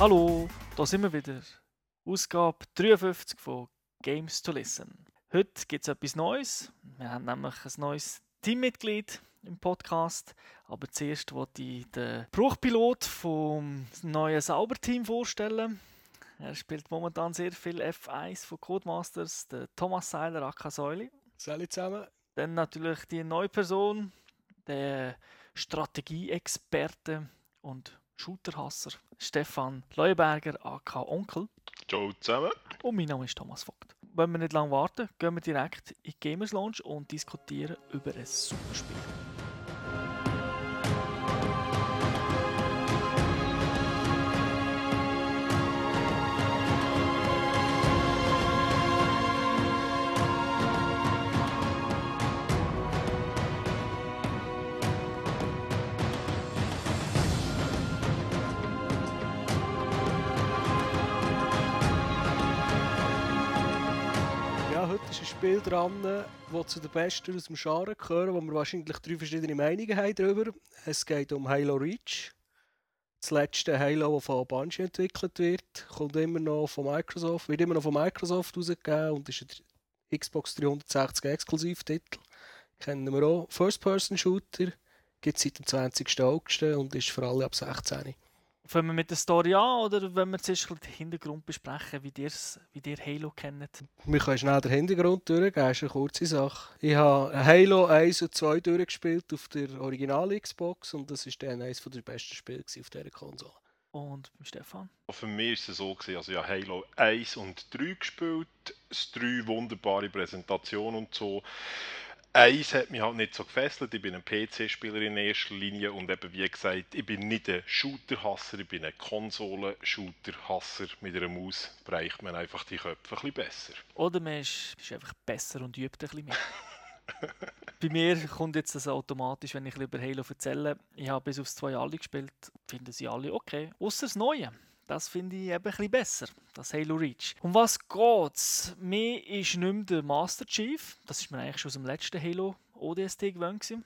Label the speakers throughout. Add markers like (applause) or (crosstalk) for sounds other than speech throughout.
Speaker 1: Hallo, da sind wir wieder. Ausgabe 53 von Games to Listen. Heute gibt es etwas Neues. Wir haben nämlich ein neues Teammitglied im Podcast. Aber zuerst wollte ich den Bruchpilot vom neuen Sauberteam vorstellen. Er spielt momentan sehr viel F1 von Codemasters, der Thomas Seiler, Akka Säuli.
Speaker 2: Salut zusammen.
Speaker 1: Dann natürlich die neue Person, der Strategieexperte und Shooterhasser Stefan Leuenberger, AK Onkel.
Speaker 3: Ciao zusammen.
Speaker 1: Und mein Name ist Thomas Vogt. Wenn wir nicht lange warten, gehen wir direkt in die Gamers Lounge und diskutieren über ein super
Speaker 2: ist ein Spiel dran, das zu den besten aus dem Genre gehören, wo wir wahrscheinlich drei verschiedene Meinungen haben darüber. Es geht um Halo Reach. Das letzte Halo, das von Bungie entwickelt wird, kommt immer noch von Microsoft, wird immer noch von Microsoft rausgegeben und ist ein Xbox 360 Exklusivtitel. Kennen wir auch. First-Person-Shooter gibt es seit dem 20. August und ist für alle ab 16.
Speaker 1: Fangen wir mit der Story an oder wenn wir zuerst den Hintergrund besprechen, wie ihr wie ihr Halo kennt?
Speaker 2: Wir können schnell den Hintergrund durchgehen, das ist eine kurze Sache. Ich habe Halo 1 und 2 durchgespielt auf der Original Xbox und das war dann eines der besten Spiele auf dieser Konsole.
Speaker 1: Und beim Stefan?
Speaker 3: Für mich war es so, gewesen, also ich habe Halo 1 und 3 gespielt, es drei wunderbare Präsentationen und so. Eins hat mich halt nicht so gefesselt, ich bin ein PC-Spieler in erster Linie und eben wie gesagt, ich bin nicht ein Shooter-Hasser, ich bin ein Konsolen-Shooter-Hasser. Mit einer Maus bereicht man einfach die Köpfe ein bisschen besser.
Speaker 1: Oder man ist, ist einfach besser und übt ein bisschen mehr. (laughs) Bei mir kommt jetzt das automatisch, wenn ich über Halo erzähle. Ich habe bis aufs 2 alle gespielt, finden sie alle okay. Außer das Neue. Das finde ich eben ein besser, das Halo Reach. Um was geht's? Mir ist nicht mehr der Master Chief, das ist mir eigentlich schon aus dem letzten Halo ODST gewöhnt gewesen,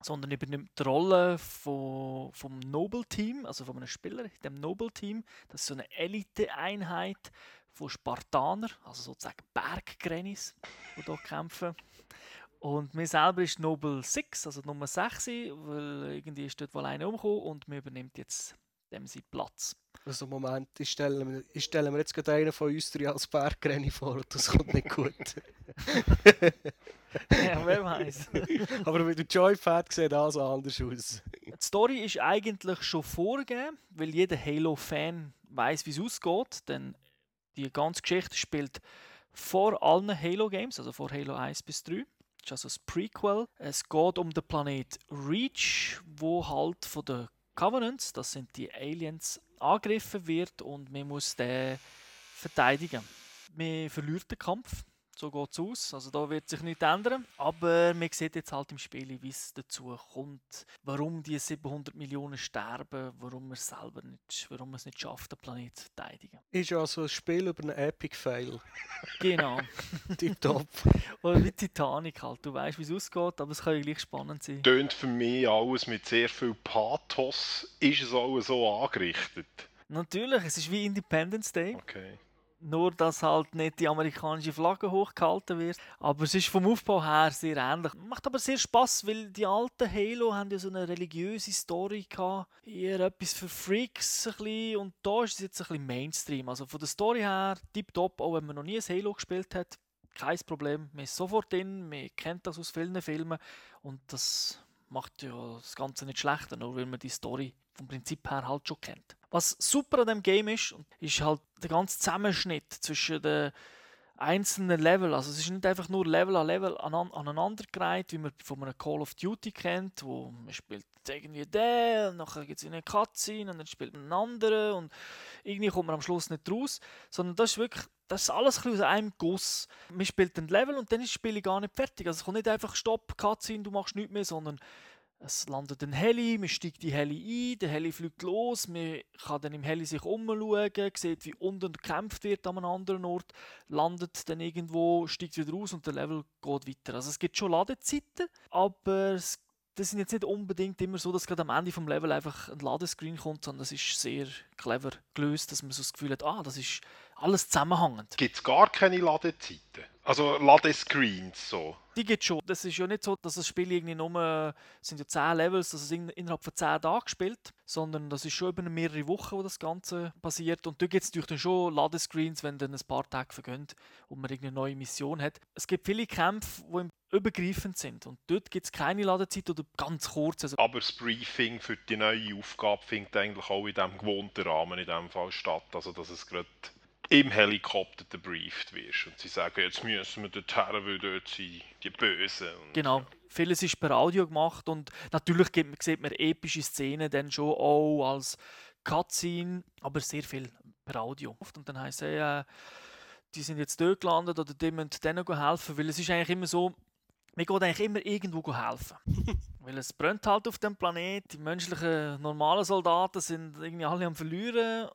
Speaker 1: sondern übernimmt die Rolle vom Noble Team, also von einem Spieler in dem Noble Team. Das ist so eine Elite-Einheit von Spartaner, also sozusagen Berggrennis, die hier kämpfen. Und mir selber ist Noble 6, also Nummer 6, weil irgendwie ist dort wohl einer umgekommen und mir übernimmt jetzt dem seinen Platz.
Speaker 2: Also Moment, ich stelle mir, ich stelle mir jetzt gerade einen von uns drei als Bergrenny vor und das kommt nicht gut. (laughs)
Speaker 1: ja, wer weiß.
Speaker 2: Aber mit dem Joypad sieht das anders aus.
Speaker 1: Die Story ist eigentlich schon vorgegeben, weil jeder Halo-Fan weiß, wie es ausgeht. Denn die ganze Geschichte spielt vor allen Halo-Games, also vor Halo 1 bis 3. Das ist also das Prequel. Es geht um den Planet Reach, wo halt von den Covenants, das sind die Aliens, angegriffen wird und man muss den verteidigen. Man verliert den Kampf, so geht es aus. Also da wird sich nichts ändern. Aber man sieht jetzt halt im Spiel, wie es dazu kommt, warum die 700 Millionen sterben, warum man es selber nicht, warum man es nicht schafft, den Planeten zu verteidigen.
Speaker 2: Ist also ein Spiel über einen Epic Fail.
Speaker 1: Genau. (laughs)
Speaker 2: Tipptopp.
Speaker 1: Oder wie Titanic halt. Du weißt, wie es ausgeht, aber es kann ja gleich spannend sein.
Speaker 3: Tönt für mich alles mit sehr viel Pathos. Ist es auch so angerichtet?
Speaker 1: Natürlich, es ist wie Independence Day.
Speaker 3: Okay.
Speaker 1: Nur, dass halt nicht die amerikanische Flagge hochgehalten wird. Aber es ist vom Aufbau her sehr ähnlich. Macht aber sehr Spaß, weil die alten Halo haben ja so eine religiöse Story gehabt. Eher etwas für Freaks ein bisschen. Und da ist es jetzt ein bisschen Mainstream. Also von der Story her tipptopp, auch wenn man noch nie ein Halo gespielt hat. Kein Problem, man ist sofort drin, man kennt das aus vielen Filmen und das macht ja das Ganze nicht schlechter, nur weil man die Story vom Prinzip her halt schon kennt. Was super an dem Game ist, ist halt der ganze Zusammenschnitt zwischen den einzelnen Level. Also es ist nicht einfach nur Level an Level aneinandergereiht, wie man von einem Call of Duty kennt, wo man spielt irgendwie den, und nachher gibt es eine Cutscene und dann spielt man einen anderen und irgendwie kommt man am Schluss nicht raus, sondern das ist wirklich das ist alles ein aus einem Guss. Man spielt ein Level und dann ist das Spiel gar nicht fertig. Also es kommt nicht einfach Stopp, Cutscene, du machst nichts mehr, sondern es landet ein Heli, man steigt die Heli ein, der Heli fliegt los, man kann dann im Heli sich umschauen, sieht, wie unten gekämpft wird an einem anderen Ort, landet dann irgendwo, steigt wieder raus und der Level geht weiter. Also es gibt schon Ladezeiten, aber es das sind jetzt nicht unbedingt immer so, dass gerade am Ende vom Level einfach ein Ladescreen kommt, sondern das ist sehr clever gelöst, dass man so das Gefühl hat, ah, das ist alles zusammenhängend.
Speaker 3: Gibt es gar keine Ladezeiten? Also Ladescreens so?
Speaker 1: Die gibt schon. Das ist ja nicht so, dass das Spiel irgendwie nur, es sind ja 10 Levels, dass es innerhalb von 10 Tagen spielt, sondern das ist schon über mehrere Wochen, wo das Ganze passiert. Und da gibt es natürlich dann schon Ladescreens, wenn dann ein paar Tage vergehen und man irgendeine neue Mission hat. Es gibt viele Kämpfe, die übergreifend sind. Und dort gibt es keine Ladezeit oder ganz kurz. Also
Speaker 3: Aber das Briefing für die neue Aufgabe findet eigentlich auch in diesem gewohnten Rahmen in dem Fall statt. Also dass es gerade im Helikopter gebrieft wirst. Und sie sagen, jetzt müssen wir dorthin, weil dort sind die Bösen.
Speaker 1: Genau. Vieles ist per Audio gemacht und natürlich sieht man epische Szenen dann schon auch als Cutscene, aber sehr viel per Audio. Und dann heisst es, äh, die sind jetzt dort gelandet oder die müssen denen helfen, weil es ist eigentlich immer so, man geht eigentlich immer irgendwo helfen. (laughs) weil es brennt halt auf dem Planet, die menschlichen normalen Soldaten sind irgendwie alle am verlieren.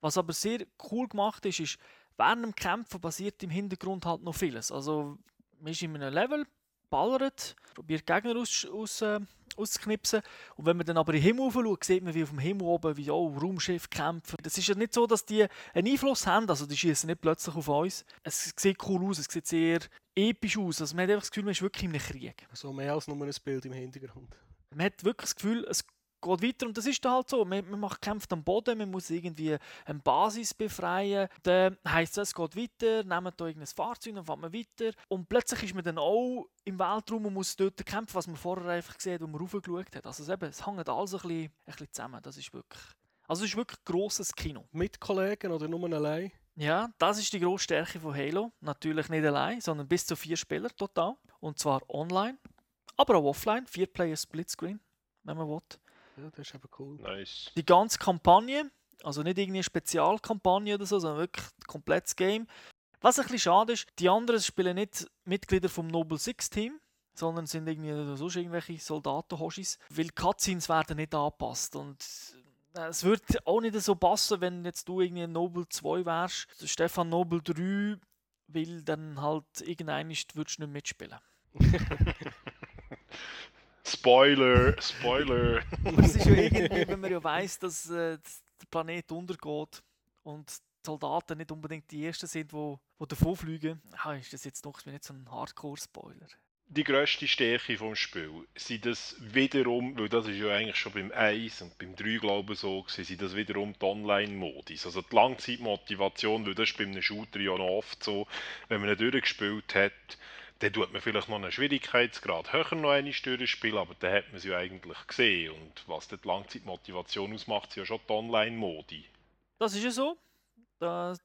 Speaker 1: Was aber sehr cool gemacht ist, ist, während dem Kämpfen passiert im Hintergrund halt noch vieles. Also man ist in einem Level, ballert, probiert Gegner aus, aus, äh, auszuknipsen. Und wenn man dann aber in den Himmel schaut, sieht man, wie auf dem Himmel oben, wie auch Raumschiff kämpfen. Das ist ja nicht so, dass die einen Einfluss haben, also die schießen nicht plötzlich auf uns. Es sieht cool aus, es sieht sehr episch aus. Also man hat einfach das Gefühl, man ist wirklich in einem Krieg.
Speaker 2: So mehr als nur ein Bild im Hintergrund.
Speaker 1: Man hat wirklich das Gefühl, es geht weiter und das ist dann halt so. Man, man macht kämpft am Boden, man muss irgendwie eine Basis befreien. Dann heisst es, es geht weiter, nehmen da irgendein Fahrzeug, dann fährt man weiter. Und plötzlich ist man dann auch im Weltraum und muss dort kämpfen, was man vorher einfach gesehen hat, wo man raufgeschaut hat. Also es, eben, es hängt alles ein bisschen, ein bisschen zusammen. Das ist wirklich... Also es ist wirklich grosses Kino.
Speaker 2: Mit Kollegen oder nur allein?
Speaker 1: Ja, das ist die grosse Stärke von Halo. Natürlich nicht allein, sondern bis zu vier Spieler total. Und zwar online, aber auch offline. Vier Player Splitscreen, wenn man will.
Speaker 2: Ja, das ist eben cool.
Speaker 3: Nice.
Speaker 1: Die ganze Kampagne, also nicht irgendwie eine Spezialkampagne oder so, sondern wirklich ein komplettes Game. Was ein bisschen schade ist, die anderen spielen nicht Mitglieder vom Noble Six Team, sondern sind irgendwie sonst irgendwelche Soldaten-Hoshis, weil Cutscenes werden nicht angepasst und äh, es würde auch nicht so passen, wenn jetzt du irgendwie ein Noble 2 wärst, Stefan Noble 3, weil dann halt irgendein würdest du nicht mitspielen. (laughs)
Speaker 3: Spoiler, Spoiler. (laughs)
Speaker 1: Aber es ist ja irgendwie, wenn man ja weiss, dass äh, der Planet untergeht und die Soldaten nicht unbedingt die Ersten sind, die, die davon fliegen, ah, ist das jetzt noch nicht so ein Hardcore-Spoiler.
Speaker 3: Die grösste Stärke vom Spiel sind das wiederum, weil das ist ja eigentlich schon beim 1 und beim 3 glaube ich so gewesen, sind das wiederum die Online-Modis. Also die Langzeitmotivation, weil das ist bei einem Shooter ja noch oft so, wenn man ihn durchgespielt hat, dann tut man vielleicht noch einen Schwierigkeitsgrad höher noch eine durchspielen, aber dann hat man sie ja eigentlich gesehen. Und was die Langzeitmotivation ausmacht, sind ja schon die Online-Modi.
Speaker 1: Das ist ja so.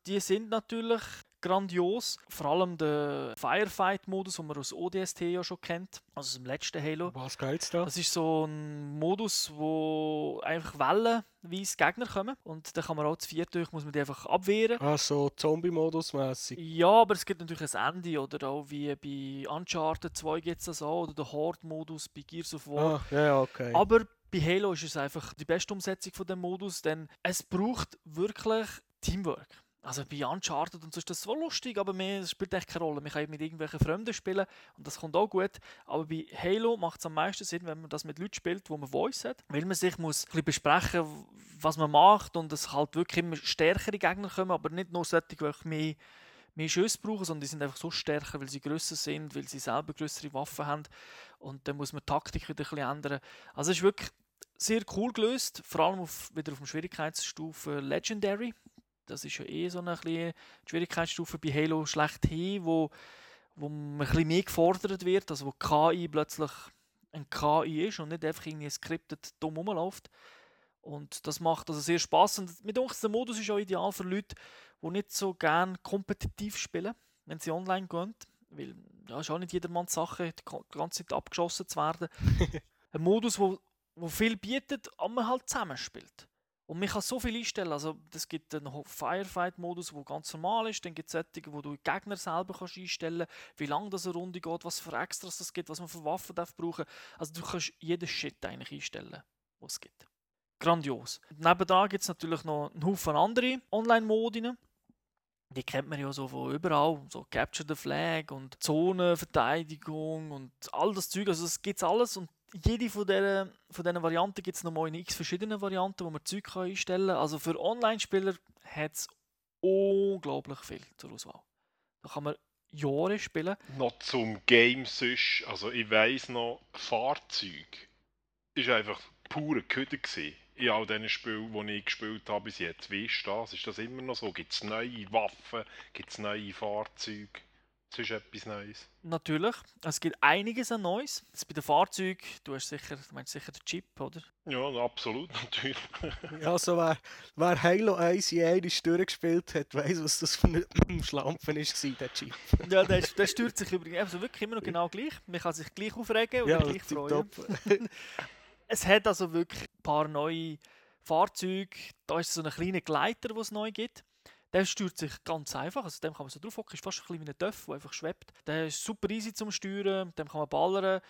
Speaker 1: Die sind natürlich grandios. Vor allem der Firefight-Modus, den man aus ODST ja schon kennt, also aus dem letzten Halo.
Speaker 2: Was geht's da?
Speaker 1: Das ist so ein Modus, wo einfach wellenweise Gegner kommen und dann kann man auch zu viert durch, muss man die einfach abwehren.
Speaker 2: Ah, so Zombie-Modus mäßig.
Speaker 1: Ja, aber es gibt natürlich ein Ende oder auch wie bei Uncharted 2 gibt es das auch oder der Horde-Modus bei Gears of War.
Speaker 2: Ah, ja, okay.
Speaker 1: Aber bei Halo ist es einfach die beste Umsetzung von dem Modus, denn es braucht wirklich Teamwork. Also bei Uncharted und so ist das so lustig, aber mir spielt echt keine Rolle. Man kann mit irgendwelchen Fremden spielen und das kommt auch gut. Aber bei Halo macht es am meisten Sinn, wenn man das mit Leuten spielt, wo man Voice hat, weil man sich muss ein bisschen besprechen, was man macht und es halt wirklich immer stärkere Gegner kommen, aber nicht nur solche, die mehr mehr Schüsse brauchen, sondern die sind einfach so stärker, weil sie grösser sind, weil sie selber größere Waffen haben. Und dann muss man die Taktik wieder ein bisschen ändern. Also es ist wirklich sehr cool gelöst, vor allem auf, wieder auf der Schwierigkeitsstufe Legendary. Das ist ja eh so eine kleine Schwierigkeitsstufe bei Halo schlechthin, wo, wo man ein bisschen mehr gefordert wird, also wo KI plötzlich ein KI ist und nicht einfach irgendwie scripted dumm rumläuft. Und das macht also sehr Spaß und mit uns der Modus ist auch ideal für Leute, die nicht so gerne kompetitiv spielen, wenn sie online gehen. Weil ja, ist auch nicht jedermanns Sache, die ganze Zeit abgeschossen zu werden. (laughs) ein Modus, wo, wo viel bietet, aber man halt zusammenspielt. Und man kann so viel einstellen. Also, es gibt einen Firefight-Modus, der ganz normal ist. Dann gibt es solche, wo du Gegner selber kannst einstellen kannst, wie lange das eine Runde geht, was für Extras es gibt, was man für Waffen darf brauchen Also, du kannst jeden Shit eigentlich einstellen, was es gibt. Grandios. Nebenan gibt es natürlich noch einen Haufen andere Online-Modi. Die kennt man ja so von überall, so Capture the Flag und Zonenverteidigung und all das Zeug. Also, es gibt alles und jede von diesen, von diesen Varianten gibt es nochmal in x verschiedenen Varianten, wo man Zeug kann einstellen kann. Also für Online-Spieler hat es unglaublich viel zur Auswahl. Da kann man Jahre spielen.
Speaker 3: Noch zum Game sonst, also ich weiss noch, Fahrzeug ist einfach pure Köder gewesen. In all diesen Spielen, die ich gespielt habe bis jetzt. Wie ist das? Ist das immer noch so? Gibt es neue Waffen? Gibt es neue Fahrzeuge? Sonst etwas Neues?
Speaker 1: Natürlich. Es gibt einiges an Neues. Das bei den Fahrzeugen, du hast sicher, du meinst sicher den Chip, oder?
Speaker 3: Ja, absolut, (laughs) natürlich.
Speaker 2: Ja, so wer, wer Halo 1 je einmal durchgespielt hat, weiss, was das für ein (laughs) Schlampen war, der Chip. (laughs)
Speaker 1: Ja, der, der stört sich übrigens also wirklich immer noch genau gleich. Man kann sich gleich aufregen oder
Speaker 2: Ja,
Speaker 1: gleich freuen. Es hat also wirklich ein paar neue Fahrzeuge. Da ist so ein kleiner Gleiter, den es neu gibt. Der steuert sich ganz einfach. Also dem kann man so drauf hocken. Ist fast ein bisschen wie ein Töff, der einfach schwebt. Der ist super easy zum Steuern. Dem kann man ballern.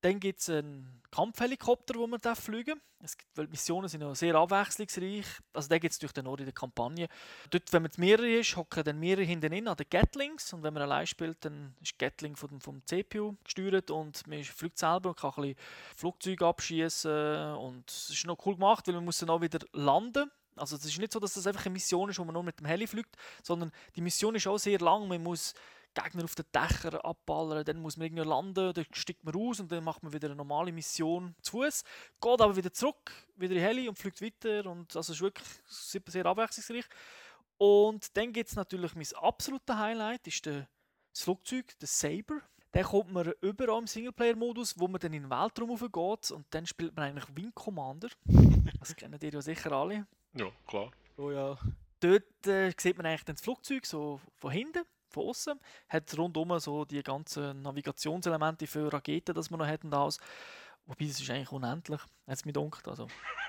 Speaker 1: Dann gibt es einen Kampfhelikopter, wo man fliegen darf. Gibt, weil Missionen sind ja sehr abwechslungsreich. Also den gibt es durch den Nord in der Kampagne. Dort, wenn man mehrere ist, hocken dann mehrere hinten in an den Gatlings. Und wenn man allein spielt, dann ist Gatling vom, vom CPU gesteuert und man fliegt selber und kann ein bisschen Flugzeuge abschießen. Und es ist noch cool gemacht, weil man muss dann auch wieder landen. Also es ist nicht so, dass das einfach eine Mission ist, wo man nur mit dem Heli fliegt, sondern die Mission ist auch sehr lang. Man muss Gegner auf den Dächern abballern, dann muss man irgendwie landen, dann steigt man raus und dann macht man wieder eine normale Mission zu Fuß, geht aber wieder zurück, wieder in Heli und fliegt weiter und also ist wirklich sehr, sehr abwechslungsreich. Und dann gibt es natürlich mein absolutes Highlight, ist der, das Flugzeug, der Saber. Den kommt man über auch im Singleplayer-Modus, wo man dann in den Weltraum raufgeht und dann spielt man eigentlich Wing Commander. (laughs) Das kennen ihr ja sicher alle.
Speaker 3: Ja, klar.
Speaker 2: Oh ja.
Speaker 1: Dort äh, sieht man eigentlich das Flugzeug so von hinten, von außen, hat rundum so die ganzen Navigationselemente für Raketen, dass man noch hat und alles. Wobei, das ist eigentlich unendlich, hat es mir gedacht. Also,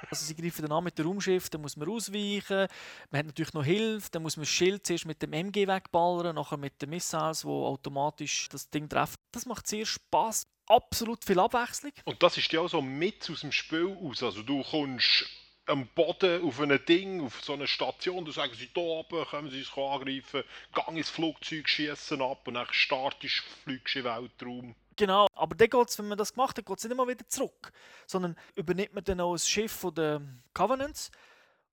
Speaker 1: also sie greifen dann an mit dem Raumschiff, dann muss man ausweichen. Man hat natürlich noch Hilfe, dann muss man das Schild zuerst mit dem MG wegballern, nachher mit den Missiles, die automatisch das Ding treffen. Das macht sehr Spaß. Absolut viel Abwechslung.
Speaker 3: Und das ist ja auch so mit aus dem Spiel aus. Also du kommst am Boden auf ein Ding, auf so eine Station, da sagen sie, da oben können sie es angreifen, gang ins Flugzeug, schießen ab und dann startest du, fliegst in Weltraum.
Speaker 1: Genau, aber dann geht's, wenn man das gemacht hat, geht es nicht immer wieder zurück, sondern übernimmt man dann auch das Schiff von der Covenants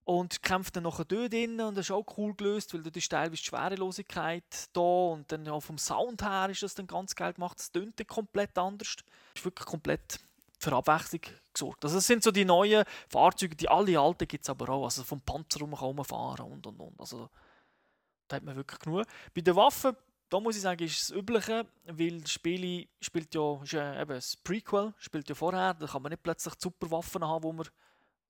Speaker 1: und kämpft dann nachher dort drin und das ist auch cool gelöst, weil dort ist teilweise die Schwerelosigkeit da und dann auch vom Sound her ist das dann ganz geil gemacht, es tönt dann komplett anders. Ist wirklich komplett für Abwechslung gesorgt. Also das sind so die neuen Fahrzeuge, die alle alten gibt es aber auch, also vom Panzer rum kann man fahren und und und, also da hat man wirklich genug. Bei den Waffen da muss ich sagen, ist das Übliche, weil das Spiel spielt ja, ist ja eben das Prequel, spielt ja vorher, da kann man nicht plötzlich die Superwaffen haben, die man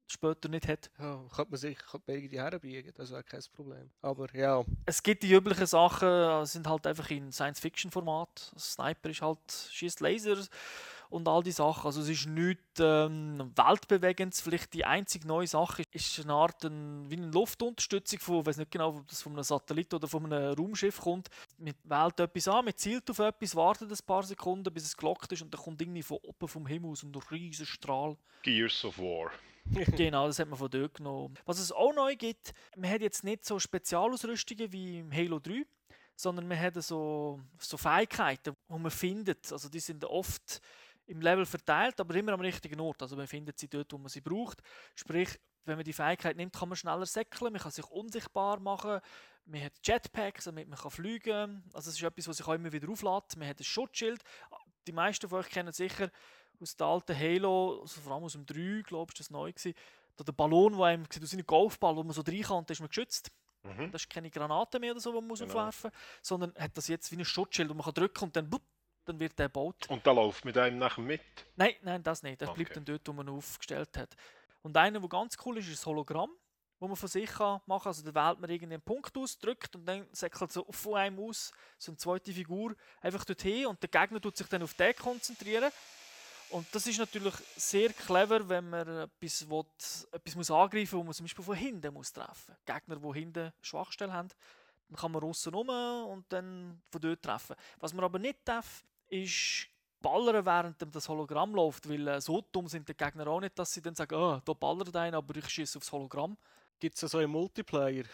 Speaker 1: später nicht hat.
Speaker 2: ja. Könnte man sich könnte man irgendwie herbiegen, das wäre kein Problem. Aber ja,
Speaker 1: Es gibt die üblichen Sachen, äh, sind halt einfach in Science-Fiction-Format. Sniper ist halt, schießt Laser und all die Sachen. Also es ist nichts ähm, weltbewegendes. Vielleicht die einzige neue Sache ist eine Art ein, wie eine Luftunterstützung von, ich weiß nicht genau, ob das von einem Satellit oder von einem Raumschiff kommt. Man wählt etwas an, man zielt auf etwas, wartet ein paar Sekunden, bis es gelockt ist und dann kommt irgendwie von oben vom Himmel aus ein riesen Strahl.
Speaker 3: Gears of War. (laughs) (laughs)
Speaker 1: Genau, das hat man von dort genommen. Was es auch neu gibt, man hat jetzt nicht so Spezialausrüstungen wie im Halo 3, sondern man hat so, so Fähigkeiten, die man findet. Also die sind oft im Level verteilt, aber immer am richtigen Ort. Also man findet sie dort, wo man sie braucht. Sprich, wenn man die Fähigkeit nimmt, kann man schneller säckeln, man kann sich unsichtbar machen, man hat Jetpacks, damit man kann fliegen kann. Also es ist etwas, was sich auch immer wieder auflädt. Man hat ein Schutzschild. Die meisten von euch kennen sicher aus der alten Halo, also vor allem aus dem 3, glaube ich, das neu gewesen, da der Ballon, der einem sieht aus wie ein Golfball, wo man so rein kann, da ist man geschützt.
Speaker 3: Mhm.
Speaker 1: Das ist keine Granate mehr oder so, die man muss
Speaker 3: Genau.
Speaker 1: aufwerfen muss, sondern hat das jetzt wie ein Schutzschild, wo man kann drücken und dann, dann wird der gebaut.
Speaker 3: Und da läuft mit einem nachher mit.
Speaker 1: Nein, nein, das nicht. Das
Speaker 3: Okay.
Speaker 1: bleibt dann dort, wo man aufgestellt hat. Und einer, der ganz cool ist, ist das Hologramm, wo man von sich kann machen kann. Also da wählt man irgendeinen Punkt aus, drückt und dann säckelt so von einem aus so eine zweite Figur einfach dorthin und der Gegner tut sich dann auf den konzentrieren. Und das ist natürlich sehr clever, wenn man etwas, will, etwas muss angreifen muss, wo man zum Beispiel von hinten muss treffen muss. Gegner, die hinten Schwachstellen haben, dann kann man aussen rum und dann von dort treffen. Was man aber nicht darf, ist ballern, während dem das Hologramm läuft, weil äh, so dumm sind die Gegner auch nicht, dass sie dann sagen, oh, da ballert einer, aber ich schieße aufs Hologramm.
Speaker 2: gibt es so einen Multiplayer?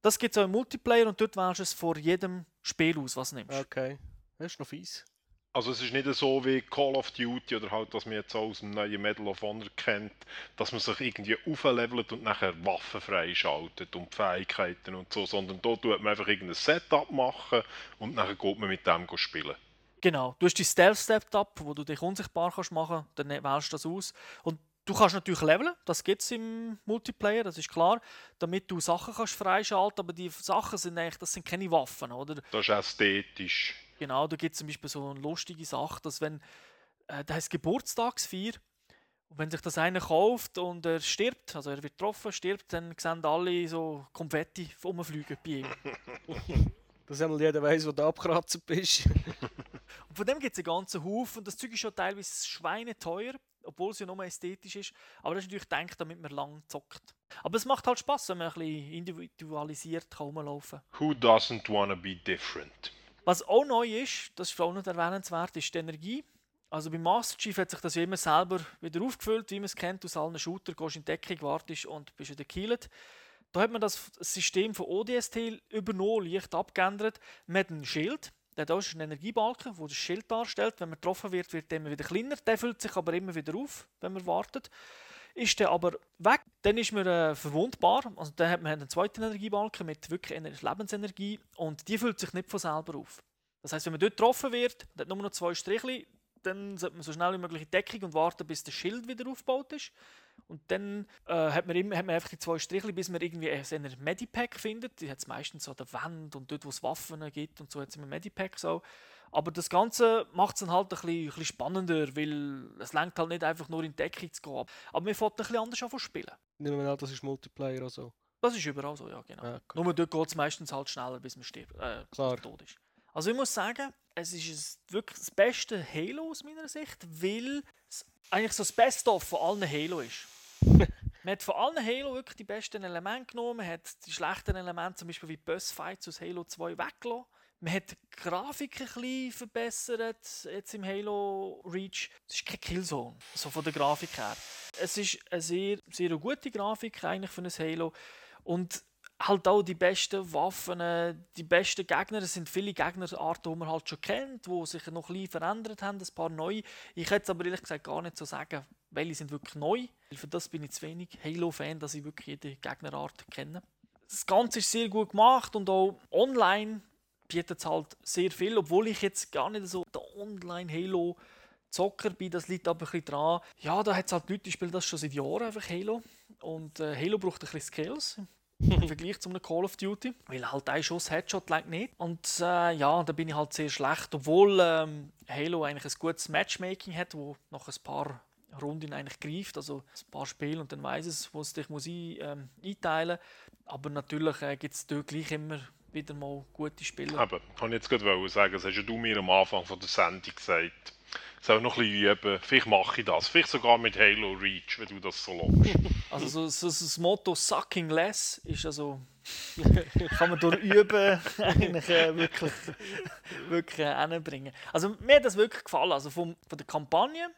Speaker 1: Das gibt es auch im Multiplayer und dort wählst du es vor jedem Spiel aus, was du nimmst.
Speaker 2: Okay. Das ist noch fies.
Speaker 3: Also es ist nicht so wie Call of Duty oder halt, dass man jetzt auch aus dem neuen Medal of Honor kennt, dass man sich irgendwie auflevelt und nachher Waffen freischaltet und Fähigkeiten und so, sondern dort tut man einfach irgendein Setup machen und nachher geht man mit dem spielen.
Speaker 1: Genau, du hast die Stealth-Setup, wo du dich unsichtbar kannst machen dann wählst du das aus und Du kannst natürlich leveln, das gibt es im Multiplayer, das ist klar, damit du Sachen kannst freischalten, aber die Sachen sind eigentlich, das sind keine Waffen, oder?
Speaker 3: Das ist ästhetisch.
Speaker 1: Genau, da gibt es zum Beispiel so eine lustige Sache, dass wenn, äh, da heißt Geburtstagsfeier, und wenn sich das einer kauft und er stirbt, also er wird getroffen, stirbt, dann sehen alle so Konfetti rumfliegen bei ihm. (laughs)
Speaker 2: Dass einmal jeder weiß, wo du abgekratzt bist. (laughs)
Speaker 1: und von dem gibt es einen ganzen Haufen. Das Zeug ist schon teilweise schweineteuer, obwohl es ja nur ästhetisch ist. Aber das ist natürlich gedacht, damit man lang zockt. Aber es macht halt Spaß, wenn man ein bisschen individualisiert kann rumlaufen
Speaker 3: kann. Who doesn't wanna be different?
Speaker 1: Was auch neu ist, das ist auch nicht erwähnenswert, ist die Energie. Also beim Master Chief hat sich das ja immer selber wieder aufgefüllt, wie man es kennt aus allen Shooter, gehst in Deckung, wartest und bist wieder gekillt. Da hat man das System von ODST übernommen, leicht abgeändert. Man hat ein Schild, der da ist ein Energiebalken, der das Schild darstellt. Wenn man getroffen wird, wird der immer wieder kleiner. Der füllt sich aber immer wieder auf, wenn man wartet. Ist der aber weg, dann ist man äh, verwundbar. Also dann hat man einen zweiten Energiebalken mit wirklich Lebensenergie und die füllt sich nicht von selber auf. Das heißt, wenn man dort getroffen wird, hat nur noch zwei Strichli, dann sollte man so schnell wie möglich in Deckung und warten, bis das Schild wieder aufgebaut ist. Und dann äh, hat, man immer, hat man einfach die zwei Strichli, bis man irgendwie ein Medipack findet. Die hat es meistens so an der Wand und dort, wo es Waffen gibt und so hat es immer Medipack so. Aber das Ganze macht es dann halt ein bisschen, ein bisschen, spannender, weil es lenkt halt nicht einfach nur in Deckung zu gehen. Aber wir fährt ein bisschen anders an spielen.
Speaker 2: Nehmen wir an, das ist Multiplayer also.
Speaker 1: Das ist überall so, ja genau. Ja, okay. Nur dort geht es meistens halt schneller, bis man stirbt, äh, Klar. tot ist. Also ich muss sagen, es ist wirklich das beste Halo aus meiner Sicht, weil es eigentlich so das Best-of von allen Halo ist. Man hat von allen Halo wirklich die besten Elemente genommen, man hat die schlechten Elemente, zum Beispiel wie Boss-Fights aus Halo 2 weggelassen man hat die Grafik ein bisschen verbessert, jetzt im Halo Reach. Es ist kein Killzone, so von der Grafik her. Es ist eine sehr, sehr gute Grafik eigentlich für ein Halo. Und halt auch die besten Waffen, die besten Gegner. Es sind viele Gegnerarten, die man halt schon kennt, die sich noch ein bisschen verändert haben, ein paar neue. Ich hätte es aber ehrlich gesagt gar nicht so sagen, welche sind wirklich neu. Für das bin ich zu wenig Halo-Fan, dass ich wirklich jede Gegnerart kenne. Das Ganze ist sehr gut gemacht und auch online bietet es halt sehr viel, obwohl ich jetzt gar nicht so der Online-Halo Zocker bin, das liegt aber ein bisschen dran. Ja, da hat es halt Leute, die spielen das schon seit Jahren einfach Halo. Und äh, Halo braucht ein bisschen Skills im Vergleich zu einem Call of Duty, weil halt ein Schuss Headshot langt nicht. Und äh, ja, da bin ich halt sehr schlecht, obwohl ähm, Halo eigentlich ein gutes Matchmaking hat, wo nach ein paar Runden eigentlich greift, also ein paar Spiele und dann weiß es, wo es dich muss ein, ähm, einteilen muss. Aber natürlich äh, gibt es dort gleich immer wieder mal gute Spiele.
Speaker 3: Aber kann ich jetzt gerade sagen, das hast du mir am Anfang von der Sendung gesagt. Soll noch ein bisschen üben. Vielleicht mache ich das. Vielleicht sogar mit Halo Reach, wenn du das so lobst. (laughs)
Speaker 1: Also so, so, so das Motto Sucking Less ist also (laughs) kann man durch Üben eigentlich äh, wirklich, wirklich äh, bringen. Also mir hat das wirklich gefallen. Also vom, von der Kampagne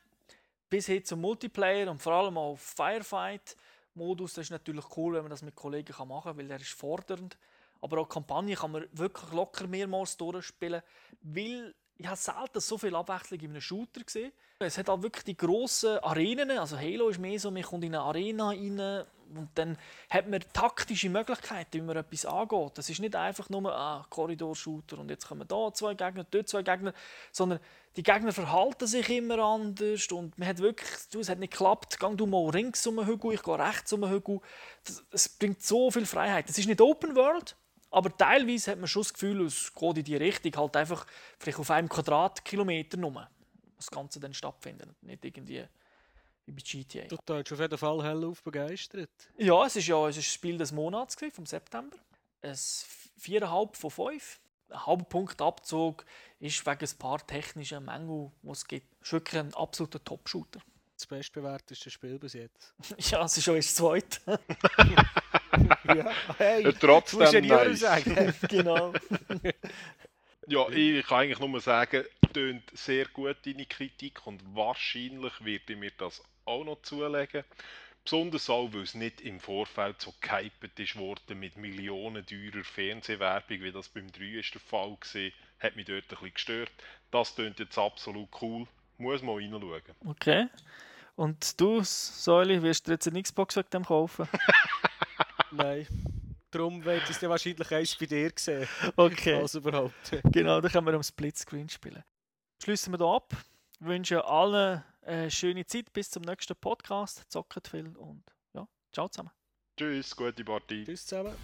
Speaker 1: bis hin zum Multiplayer und vor allem auch Firefight-Modus. Das ist natürlich cool, wenn man das mit Kollegen machen kann, weil der ist fordernd. Aber auch Kampagne kann man wirklich locker mehrmals durchspielen, weil ich habe selten so viel Abwechslung in einem Shooter gesehen. Es hat auch wirklich die grossen Arenen, also Halo ist mehr so, man kommt in eine Arena rein und dann hat man taktische Möglichkeiten, wie man etwas angeht. Das ist nicht einfach nur ein ah, Korridor-Shooter und jetzt kommen da zwei Gegner, dort zwei Gegner, sondern die Gegner verhalten sich immer anders und man hat wirklich, du, es hat nicht geklappt, geh du mal links um den Hügel, ich gehe rechts um den Hügel. Das bringt so viel Freiheit. Es ist nicht Open World, aber teilweise hat man schon das Gefühl, es geht in die Richtung, halt einfach vielleicht auf einem Quadratkilometer nur, das Ganze dann stattfindet. Nicht irgendwie wie bei GTA.
Speaker 2: Du bist auf jeden Fall hellauf begeistert.
Speaker 1: Ja, es ist ja es ist das Spiel des Monats, vom September. Ein 4,5 von 5. Ein halber Punkt Abzug ist wegen ein paar technischen Mängeln, die es gibt. Es ist wirklich ein absoluter Top-Shooter.
Speaker 2: Das bestbewerteste Spiel bis jetzt. (laughs)
Speaker 1: ja, es ist schon das zweite. (laughs)
Speaker 3: ja, hey, trotzdem
Speaker 1: ja nice. sagen. (laughs) (laughs) genau.
Speaker 3: ja, ich kann eigentlich nur sagen, tönt sehr gut deine Kritik und wahrscheinlich werde ich mir das auch noch zulegen. Besonders auch, weil es nicht im Vorfeld so gehypet ist worden mit millionenteurer Fernsehwerbung, wie das beim 3 ist der Fall war. hat mich dort ein bisschen gestört. Das klingt jetzt absolut cool. Muss mal reinschauen.
Speaker 1: Okay. Und du, Säuli, wirst du jetzt eine Xbox wegen dem kaufen? (laughs)
Speaker 2: Nein. Darum wird es ja wahrscheinlich eins bei dir gesehen.
Speaker 1: Okay.
Speaker 2: Also überhaupt.
Speaker 1: Genau, dann können wir am Splitscreen spielen. Schließen wir hier ab. Ich wünsche allen eine schöne Zeit. Bis zum nächsten Podcast. Zockt viel und ja, ciao zusammen.
Speaker 3: Tschüss, gute Partie.
Speaker 2: Tschüss zusammen.